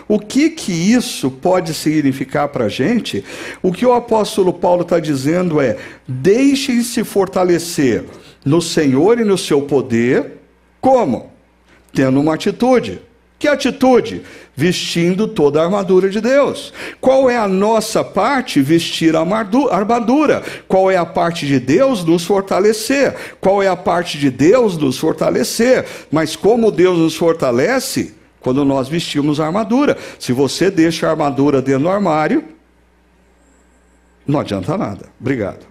O que que isso pode significar para a gente? O que o apóstolo Paulo está dizendo é: deixem-se fortalecer no Senhor e no seu poder, como? Tendo uma atitude. Que atitude? Vestindo toda a armadura de Deus. Qual é a nossa parte? Vestir a armadura. Qual é a parte de Deus? Nos fortalecer. Qual é a parte de Deus? Nos fortalecer. Mas como Deus nos fortalece? Quando nós vestimos a armadura. Se você deixa a armadura dentro do armário, não adianta nada. Obrigado.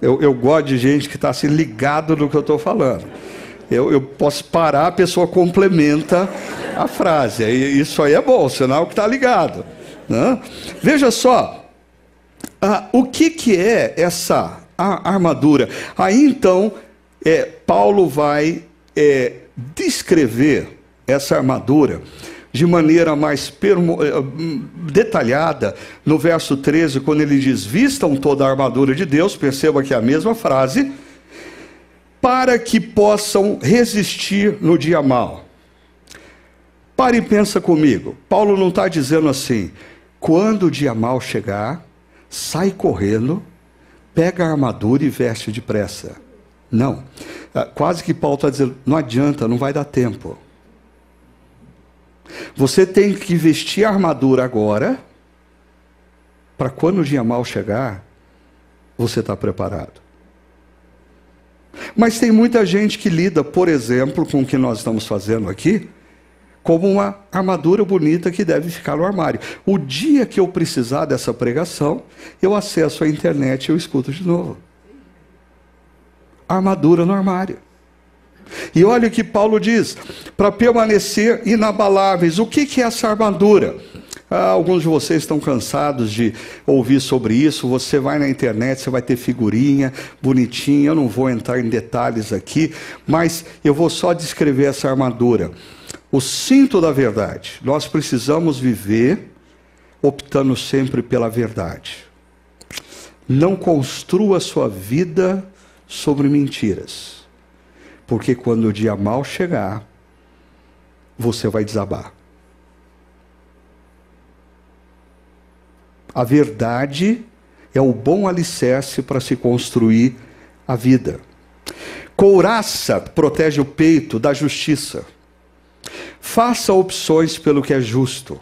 Eu, eu gosto de gente que está assim ligado no que eu estou falando. Eu, eu, posso parar, a pessoa complementa a frase. Isso aí é bom, sinal que está ligado. Né? Veja só, ah, o que, que é essa armadura? Aí então, é, Paulo vai é, descrever essa armadura de maneira mais eh, detalhada no verso 13, quando ele diz: Vistam toda a armadura de Deus, perceba que é a mesma frase para que possam resistir no dia mal. Pare e pensa comigo. Paulo não está dizendo assim, quando o dia mal chegar, sai correndo, pega a armadura e veste depressa. Não. Ah, quase que Paulo está dizendo, não adianta, não vai dar tempo. Você tem que vestir a armadura agora, para quando o dia mal chegar, você está preparado. Mas tem muita gente que lida, por exemplo, com o que nós estamos fazendo aqui, como uma armadura bonita que deve ficar no armário. O dia que eu precisar dessa pregação, eu acesso a internet e eu escuto de novo. Armadura no armário. E olha o que Paulo diz: para permanecer inabaláveis. O que, que é essa armadura? Ah, alguns de vocês estão cansados de ouvir sobre isso. Você vai na internet, você vai ter figurinha bonitinha. Eu não vou entrar em detalhes aqui, mas eu vou só descrever essa armadura. O cinto da verdade. Nós precisamos viver optando sempre pela verdade. Não construa sua vida sobre mentiras, porque quando o dia mal chegar, você vai desabar. A verdade é o bom alicerce para se construir a vida. Couraça protege o peito da justiça. Faça opções pelo que é justo.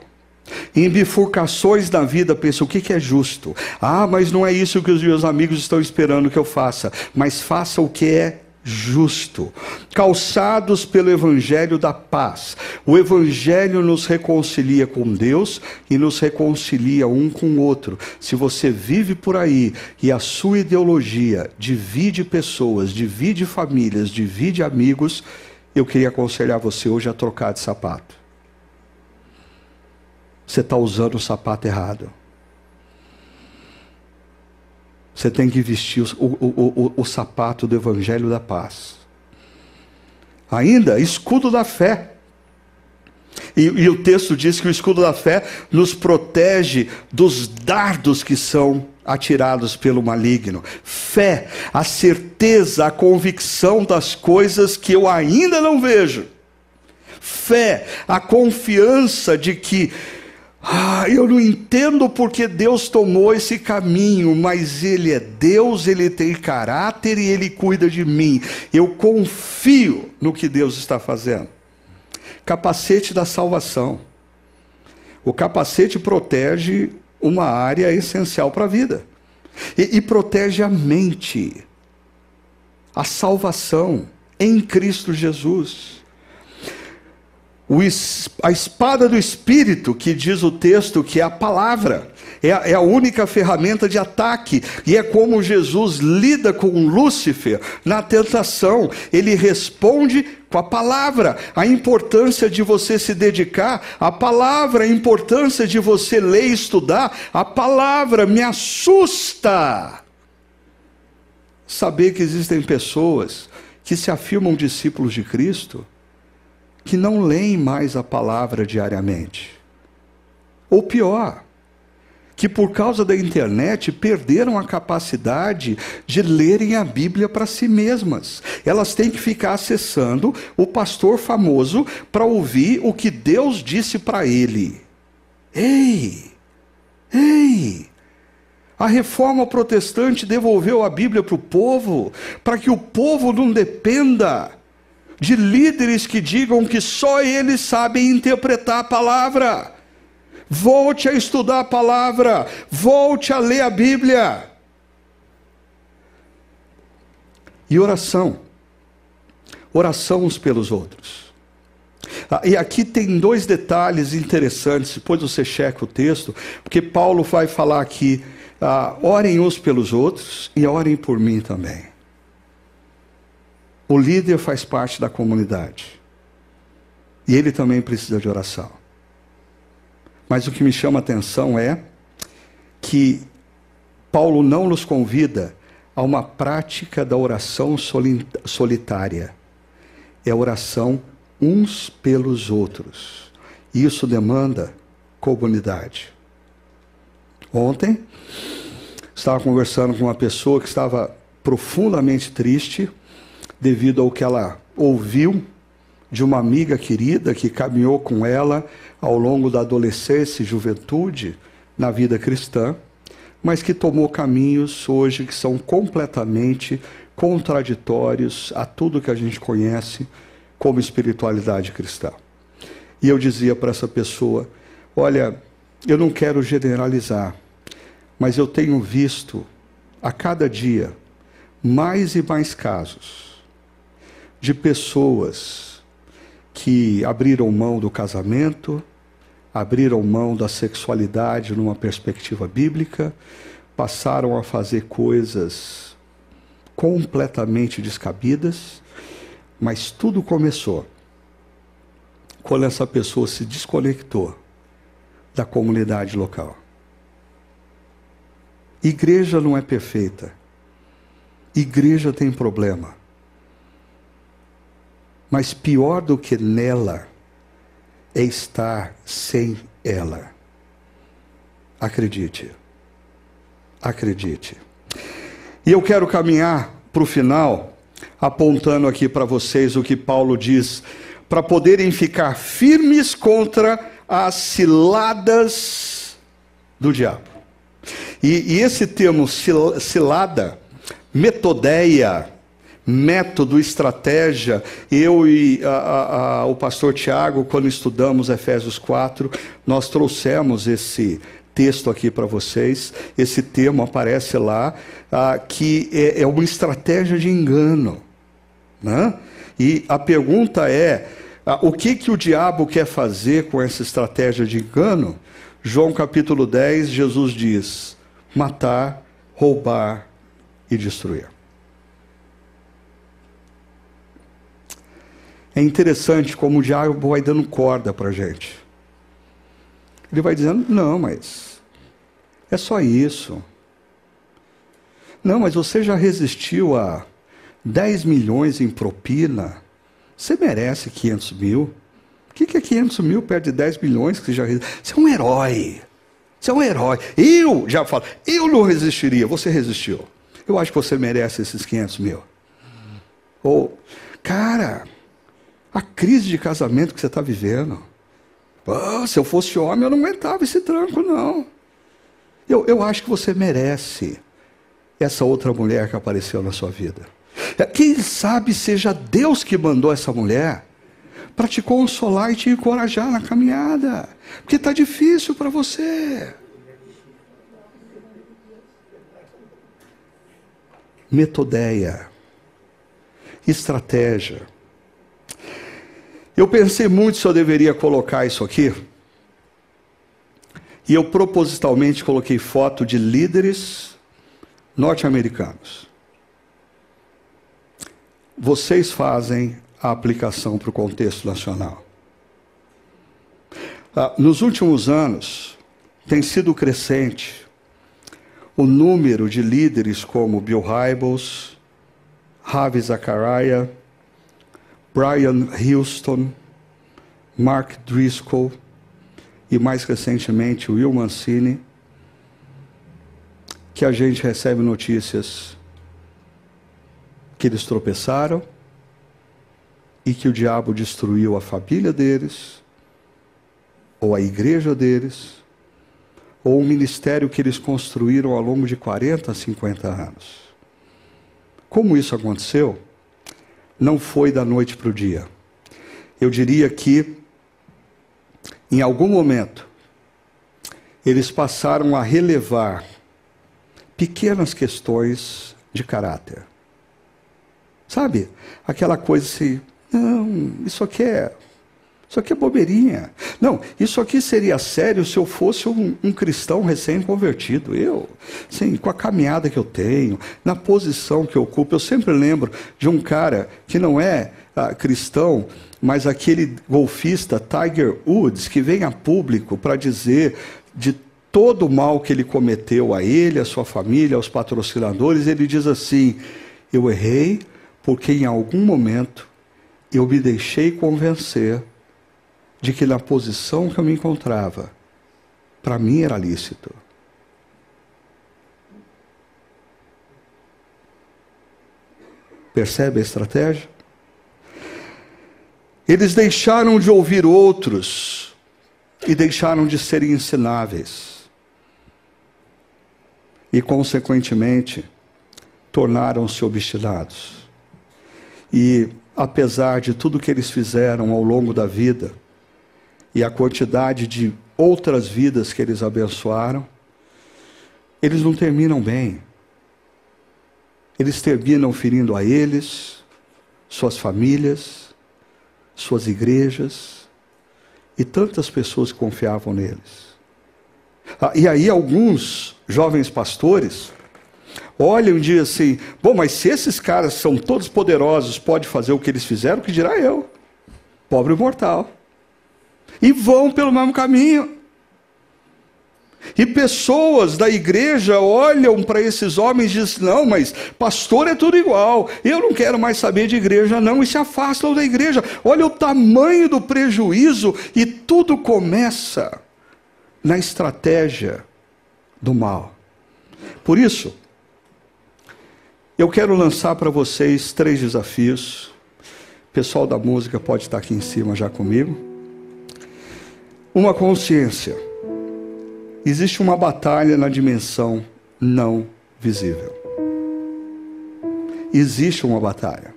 Em bifurcações da vida, pensa o que, é justo. Ah, mas não é isso que os meus amigos estão esperando que eu faça. Mas faça o que é justo, calçados pelo evangelho da paz. O evangelho nos reconcilia com Deus e nos reconcilia um com o outro. Se você vive por aí e a sua ideologia divide pessoas, divide famílias, divide amigos, eu queria aconselhar você hoje a trocar de sapato. Você está usando o sapato errado. Você tem que vestir o, o, o, o, sapato do Evangelho da Paz. Ainda, escudo da fé. E, e o texto diz que o escudo da fé nos protege dos dardos que são atirados pelo maligno. Fé, a certeza, a convicção das coisas que eu ainda não vejo. Fé, a confiança de que ah, eu não entendo porque Deus tomou esse caminho, mas Ele é Deus, Ele tem caráter e Ele cuida de mim. Eu confio no que Deus está fazendo. Capacete da salvação. O capacete protege uma área essencial para a vida e, e protege a mente, a salvação em Cristo Jesus a espada do Espírito, que diz o texto que é a palavra, é a, é a, única ferramenta de ataque, e é como Jesus lida com Lúcifer na tentação, ele responde com a palavra, a importância de você se dedicar à palavra, a importância de você ler e estudar, a palavra me assusta. Saber que existem pessoas que se afirmam discípulos de Cristo que não leem mais a palavra diariamente. Ou pior, que por causa da internet perderam a capacidade de lerem a Bíblia para si mesmas. Elas têm que ficar acessando o pastor famoso para ouvir o que Deus disse para ele. Ei! Ei! A reforma protestante devolveu a Bíblia para o povo, para que o povo não dependa de líderes que digam que só eles sabem interpretar a palavra. Volte a estudar a palavra, volte a ler a Bíblia. E oração. Oração uns pelos outros. Ah, e aqui tem dois detalhes interessantes, depois você checa o texto, porque Paulo vai falar aqui: ah, orem uns pelos outros e orem por mim também. O líder faz parte da comunidade. E ele também precisa de oração. Mas o que me chama a atenção é que Paulo não nos convida a uma prática da oração solitária. É a oração uns pelos outros. E isso demanda comunidade. Ontem, estava conversando com uma pessoa que estava profundamente triste devido ao que ela ouviu de uma amiga querida que caminhou com ela ao longo da adolescência e juventude na vida cristã, mas que tomou caminhos hoje que são completamente contraditórios a tudo que a gente conhece como espiritualidade cristã. E eu dizia para essa pessoa: Olha, eu não quero generalizar, mas eu tenho visto a cada dia mais e mais casos de pessoas que abriram mão do casamento, abriram mão da sexualidade numa perspectiva bíblica, passaram a fazer coisas completamente descabidas, mas tudo começou quando essa pessoa se desconectou da comunidade local. Igreja não é perfeita. Igreja tem problema. Mas pior do que nela é estar sem ela. Acredite. Acredite. E eu quero caminhar para o final, apontando aqui para vocês o que Paulo diz, para poderem ficar firmes contra as ciladas do diabo. E, e esse termo cilada, metodeia, método, estratégia. Eu e a, a, a, o pastor Tiago, quando estudamos Efésios 4, nós trouxemos esse texto aqui para vocês. Esse termo aparece lá, ah, que é, é uma estratégia de engano. Né? E a pergunta é: o que, que o diabo quer fazer com essa estratégia de engano? João capítulo 10, Jesus diz: matar, roubar e destruir. É interessante como o diabo vai dando corda para a gente. Ele vai dizendo: não, mas é só isso. Não, mas você já resistiu a 10 milhões em propina. Você merece 500 mil. O que é 500 mil perto de 10 milhões que você já resistiu? Você é um herói. Você é um herói. Eu, já falo, eu não resistiria. Você resistiu. Eu acho que você merece esses 500 mil. Ou, cara, a crise de casamento que você está vivendo. Oh, se eu fosse homem, eu não aguentava esse tranco, não. Eu, eu acho que você merece essa outra mulher que apareceu na sua vida. É, quem sabe seja Deus que mandou essa mulher para te consolar e te encorajar na caminhada, porque está difícil para você. Metodeia, estratégia. Eu pensei muito se eu deveria colocar isso aqui. E eu propositalmente coloquei foto de líderes norte-americanos. Vocês fazem a aplicação para o contexto nacional. Ah, nos últimos anos, tem sido crescente o número de líderes como Bill Hybels, Ravi Zachariah, Brian Houston, Mark Driscoll e mais recentemente Will Mancini, que a gente recebe notícias que eles tropeçaram e que o diabo destruiu a família deles, ou a igreja deles, ou o ministério que eles construíram ao longo de 40, 50 anos. Como isso aconteceu? Não foi da noite para o dia. Eu diria que, em algum momento, eles passaram a relevar pequenas questões de caráter. Sabe? Aquela coisa assim, não, isso aqui é. Isso aqui é bobeirinha. Não, isso aqui seria sério se eu fosse um, um cristão recém-convertido. Eu, sim, com a caminhada que eu tenho, na posição que eu ocupo. Eu sempre lembro de um cara que não é ah, cristão, mas aquele golfista Tiger Woods, que vem a público para dizer de todo o mal que ele cometeu a ele, a sua família, aos patrocinadores, ele diz assim: Eu errei porque em algum momento eu me deixei convencer de que na posição que eu me encontrava, para mim era lícito. Percebe a estratégia? Eles deixaram de ouvir outros e deixaram de serem ensináveis e, consequentemente, tornaram-se obstinados. E, apesar de tudo que eles fizeram ao longo da vida e a quantidade de outras vidas que eles abençoaram, eles não terminam bem. Eles terminam ferindo a eles, suas famílias, suas igrejas e tantas pessoas que confiavam neles. Ah, e aí alguns jovens pastores olham e dizem assim: bom, mas se esses caras são todos poderosos, pode fazer o que eles fizeram, que dirá eu, pobre mortal. E vão pelo mesmo caminho. E pessoas da igreja olham para esses homens e dizem: não, mas pastor é tudo igual, eu não quero mais saber de igreja, não, e se afastam da igreja. Olha o tamanho do prejuízo, e tudo começa na estratégia do mal. Por isso, eu quero lançar para vocês três desafios. O pessoal da música pode estar aqui em cima já comigo. Uma consciência. Existe uma batalha na dimensão não visível. Existe uma batalha.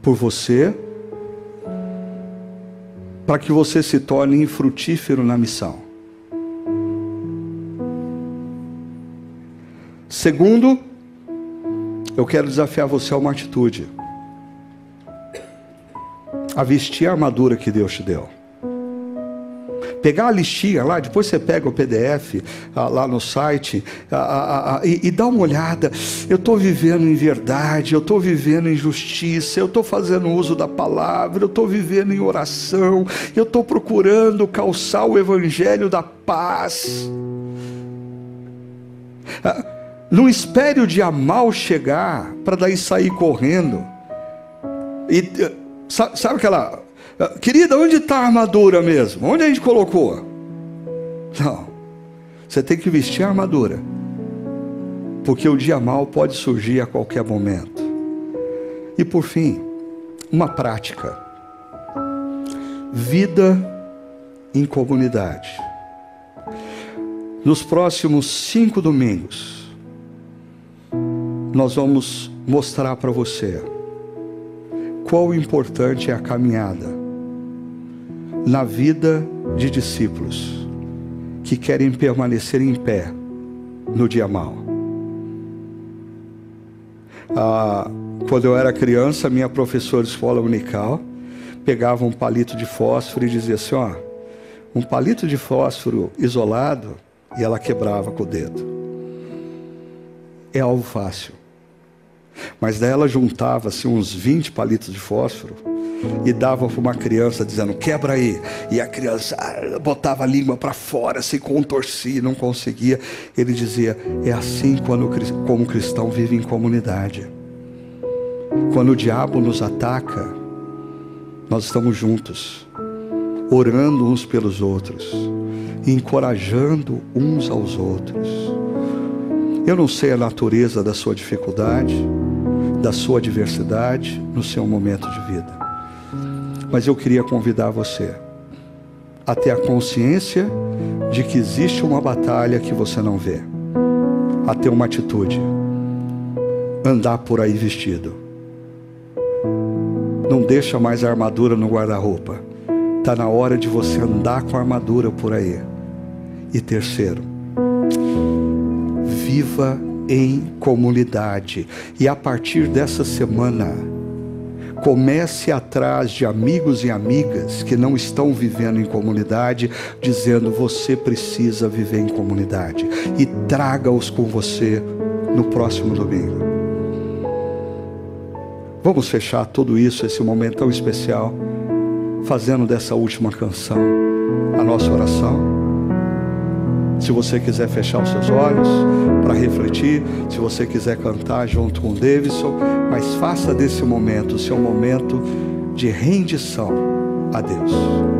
Por você, para que você se torne infrutífero na missão. Segundo, eu quero desafiar você a uma atitude. A vestir a armadura que Deus te deu. Pegar a listinha lá, depois você pega o PDF ah, lá no site ah, ah, e, e, dá uma olhada. Eu estou vivendo em verdade, eu estou vivendo em justiça, eu estou fazendo uso da palavra, eu estou vivendo em oração, eu estou procurando calçar o evangelho da paz. Não espere o dia mal chegar para daí sair correndo. E eh, sabe aquela ah, querida, onde está a armadura mesmo? Onde a gente colocou? Não. Você tem que vestir a armadura. Porque o dia mal pode surgir a qualquer momento. E por fim, uma prática. Vida em comunidade. Nos próximos cinco domingos, nós vamos mostrar para você qual importante é a caminhada na vida de discípulos que querem permanecer em pé no dia mal. Ah, quando eu era criança, minha professora de escola unical pegava um palito de fósforo e dizia assim: ó, um palito de fósforo isolado e ela quebrava com o dedo. É algo fácil. Mas daí ela juntava assim, uns 20 palitos de fósforo e dava para uma criança dizendo: quebra aí. E a criança ah, botava a língua para fora, se contorcia, não conseguia. Ele dizia: é assim quando, como cristão vive em comunidade. Quando o diabo nos ataca, nós estamos juntos, orando uns pelos outros, encorajando uns aos outros. Eu não sei a natureza da sua dificuldade, da sua adversidade no seu momento de vida. Mas eu queria convidar você a ter a consciência de que existe uma batalha que você não vê, a ter uma atitude, andar por aí vestido. Não deixa mais a armadura no guarda-roupa. Está na hora de você andar com a armadura por aí. E terceiro, viva em comunidade. E a partir dessa semana, Comece atrás de amigos e amigas que não estão vivendo em comunidade, dizendo você precisa viver em comunidade e traga-os com você no próximo domingo. Vamos fechar tudo isso, esse momento tão especial, fazendo dessa última canção a nossa oração. Se você quiser fechar os seus olhos para refletir, se você quiser cantar junto com o Davidson, mas faça desse momento o seu momento de rendição a Deus.